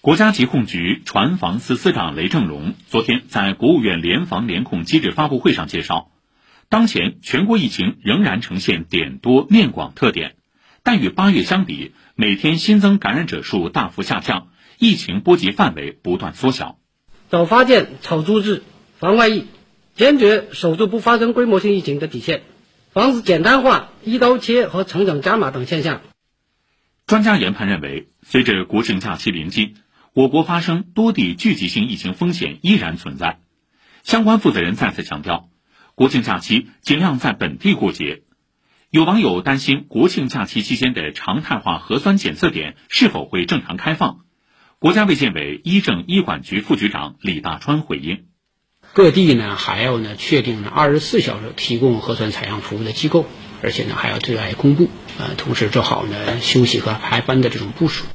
国家疾控局船防司司长雷正荣昨天在国务院联防联控机制发布会上介绍，当前全国疫情仍然呈现点多面广特点，但与八月相比，每天新增感染者数大幅下降，疫情波及范围不断缩小。早发现、草诸治、防外溢，坚决守住不发生规模性疫情的底线，防止简单化、一刀切和成长加码等现象。专家研判认为，随着国庆假期临近，我国发生多地聚集性疫情风险依然存在。相关负责人再次强调，国庆假期尽量在本地过节。有网友担心，国庆假期期间的常态化核酸检测点是否会正常开放？国家卫健委医政医管局副局长李大川回应：各地呢还要呢确定呢二十四小时提供核酸采样服务的机构，而且呢还要对外公布，呃，同时做好呢休息和排班的这种部署。